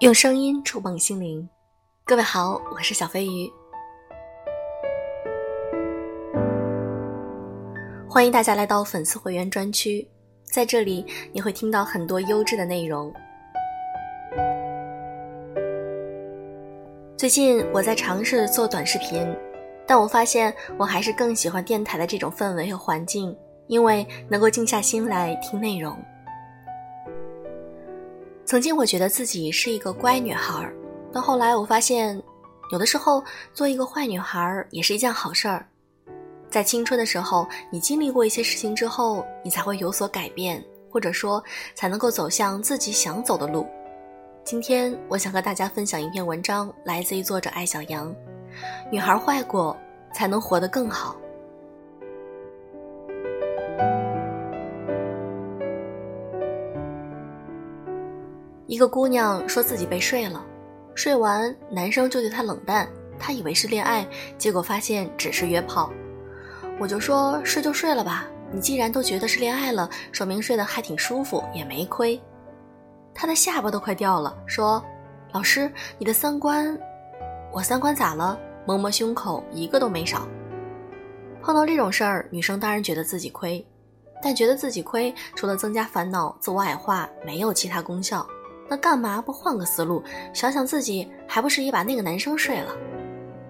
用声音触碰心灵，各位好，我是小飞鱼，欢迎大家来到粉丝会员专区，在这里你会听到很多优质的内容。最近我在尝试做短视频，但我发现我还是更喜欢电台的这种氛围和环境，因为能够静下心来听内容。曾经我觉得自己是一个乖女孩，到后来我发现，有的时候做一个坏女孩也是一件好事儿。在青春的时候，你经历过一些事情之后，你才会有所改变，或者说才能够走向自己想走的路。今天我想和大家分享一篇文章，来自于作者艾小羊。女孩坏过，才能活得更好。一个姑娘说自己被睡了，睡完男生就对她冷淡，她以为是恋爱，结果发现只是约炮。我就说睡就睡了吧，你既然都觉得是恋爱了，说明睡得还挺舒服，也没亏。她的下巴都快掉了，说：“老师，你的三观，我三观咋了？”摸摸胸口，一个都没少。碰到这种事儿，女生当然觉得自己亏，但觉得自己亏，除了增加烦恼、自我矮化，没有其他功效。那干嘛不换个思路，想想自己还不是也把那个男生睡了？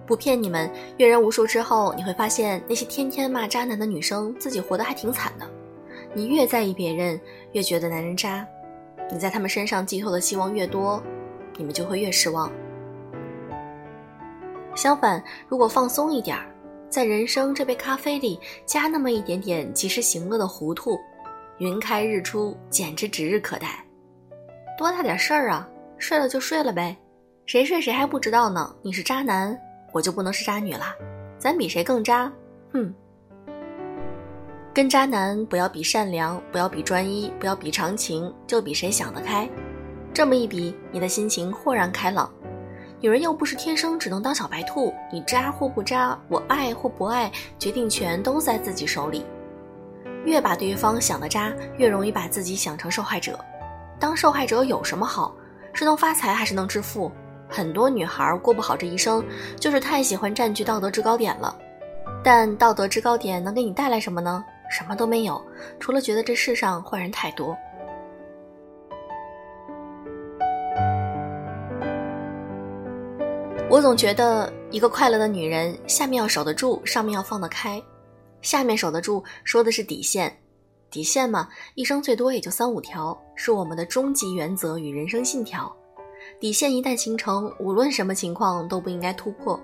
不骗你们，阅人无数之后，你会发现那些天天骂渣男的女生，自己活得还挺惨的。你越在意别人，越觉得男人渣；你在他们身上寄托的希望越多，你们就会越失望。相反，如果放松一点儿，在人生这杯咖啡里加那么一点点及时行乐的糊涂，云开日出，简直指日可待。多大点事儿啊！睡了就睡了呗，谁睡谁还不知道呢？你是渣男，我就不能是渣女了？咱比谁更渣？哼！跟渣男不要比善良，不要比专一，不要比长情，就比谁想得开。这么一比，你的心情豁然开朗。女人又不是天生只能当小白兔，你渣或不渣，我爱或不爱，决定权都在自己手里。越把对方想的渣，越容易把自己想成受害者。当受害者有什么好？是能发财还是能致富？很多女孩过不好这一生，就是太喜欢占据道德制高点了。但道德制高点能给你带来什么呢？什么都没有，除了觉得这世上坏人太多。我总觉得，一个快乐的女人，下面要守得住，上面要放得开。下面守得住，说的是底线。底线嘛，一生最多也就三五条，是我们的终极原则与人生信条。底线一旦形成，无论什么情况都不应该突破。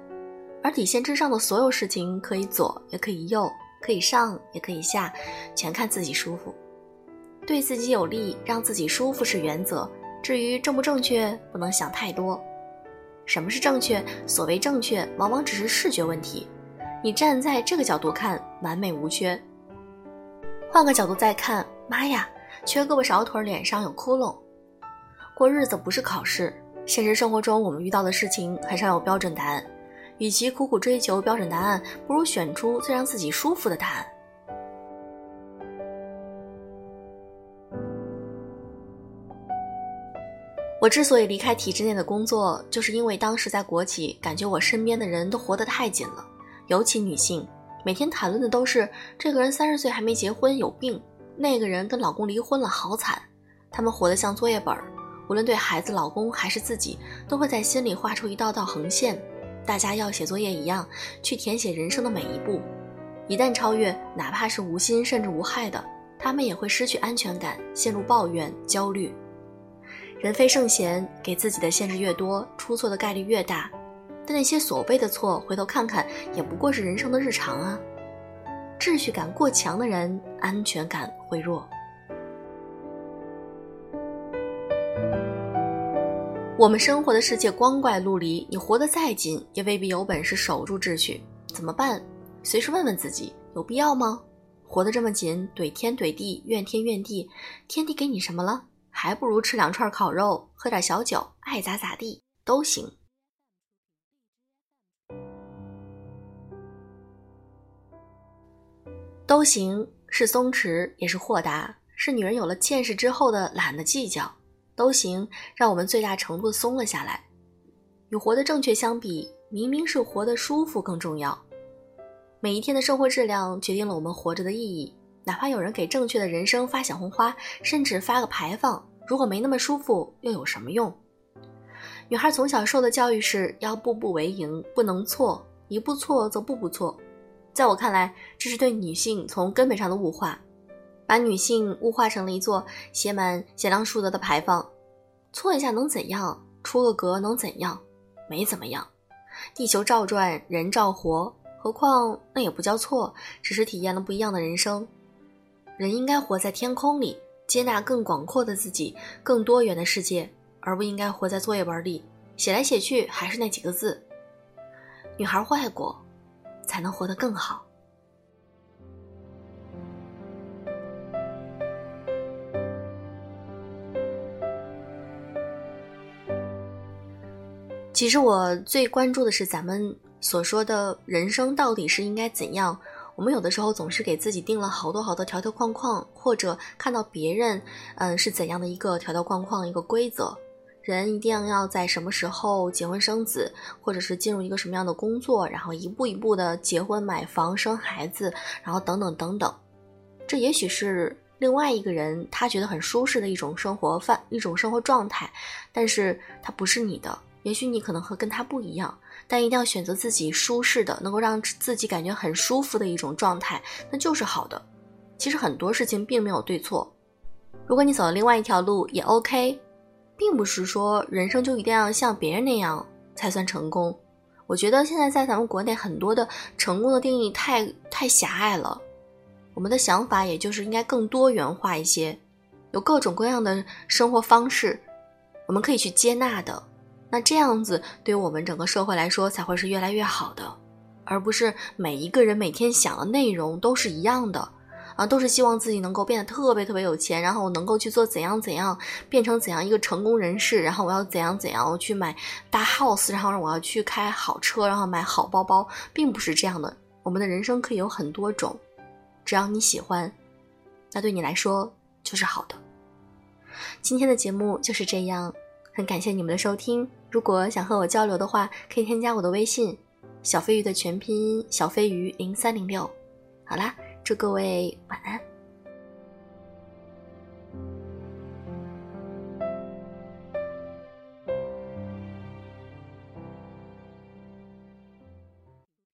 而底线之上的所有事情，可以左也可以右，可以上也可以下，全看自己舒服。对自己有利，让自己舒服是原则。至于正不正确，不能想太多。什么是正确？所谓正确，往往只是视觉问题。你站在这个角度看，完美无缺。换个角度再看，妈呀，缺胳膊少腿，脸上有窟窿。过日子不是考试，现实生活中我们遇到的事情很少有标准答案。与其苦苦追求标准答案，不如选出最让自己舒服的答案。我之所以离开体制内的工作，就是因为当时在国企，感觉我身边的人都活得太紧了，尤其女性。每天谈论的都是这个人三十岁还没结婚有病，那个人跟老公离婚了好惨。他们活得像作业本，无论对孩子、老公还是自己，都会在心里画出一道道横线。大家要写作业一样去填写人生的每一步，一旦超越，哪怕是无心甚至无害的，他们也会失去安全感，陷入抱怨、焦虑。人非圣贤，给自己的限制越多，出错的概率越大。那些所谓的错，回头看看，也不过是人生的日常啊。秩序感过强的人，安全感会弱。我们生活的世界光怪陆离，你活得再紧，也未必有本事守住秩序。怎么办？随时问问自己，有必要吗？活得这么紧，怼天怼地，怨天怨地，天地给你什么了？还不如吃两串烤肉，喝点小酒，爱咋咋地都行。都行，是松弛，也是豁达，是女人有了见识之后的懒得计较。都行，让我们最大程度松了下来。与活得正确相比，明明是活得舒服更重要。每一天的生活质量决定了我们活着的意义。哪怕有人给正确的人生发小红花，甚至发个牌坊，如果没那么舒服，又有什么用？女孩从小受的教育是要步步为营，不能错，一步错则步步错。在我看来，这是对女性从根本上的物化，把女性物化成了一座写满贤良淑德的牌坊。错一下能怎样？出个格能怎样？没怎么样。地球照转，人照活，何况那也不叫错，只是体验了不一样的人生。人应该活在天空里，接纳更广阔的自己，更多元的世界，而不应该活在作业本里，写来写去还是那几个字。女孩坏过，才能活得更好。其实我最关注的是咱们所说的人生到底是应该怎样。我们有的时候总是给自己定了好多好多条条框框，或者看到别人，嗯，是怎样的一个条条框框、一个规则，人一定要在什么时候结婚生子，或者是进入一个什么样的工作，然后一步一步的结婚、买房、生孩子，然后等等等等。这也许是另外一个人他觉得很舒适的一种生活范、一种生活状态，但是它不是你的。也许你可能和跟他不一样，但一定要选择自己舒适的，能够让自己感觉很舒服的一种状态，那就是好的。其实很多事情并没有对错，如果你走了另外一条路也 OK，并不是说人生就一定要像别人那样才算成功。我觉得现在在咱们国内很多的成功的定义太太狭隘了，我们的想法也就是应该更多元化一些，有各种各样的生活方式，我们可以去接纳的。那这样子，对于我们整个社会来说，才会是越来越好的，而不是每一个人每天想的内容都是一样的，啊，都是希望自己能够变得特别特别有钱，然后我能够去做怎样怎样，变成怎样一个成功人士，然后我要怎样怎样，我去买大 house，然后我要去开好车，然后买好包包，并不是这样的。我们的人生可以有很多种，只要你喜欢，那对你来说就是好的。今天的节目就是这样。很感谢你们的收听。如果想和我交流的话，可以添加我的微信“小飞鱼”的全拼音“小飞鱼零三零六”。好啦，祝各位晚安。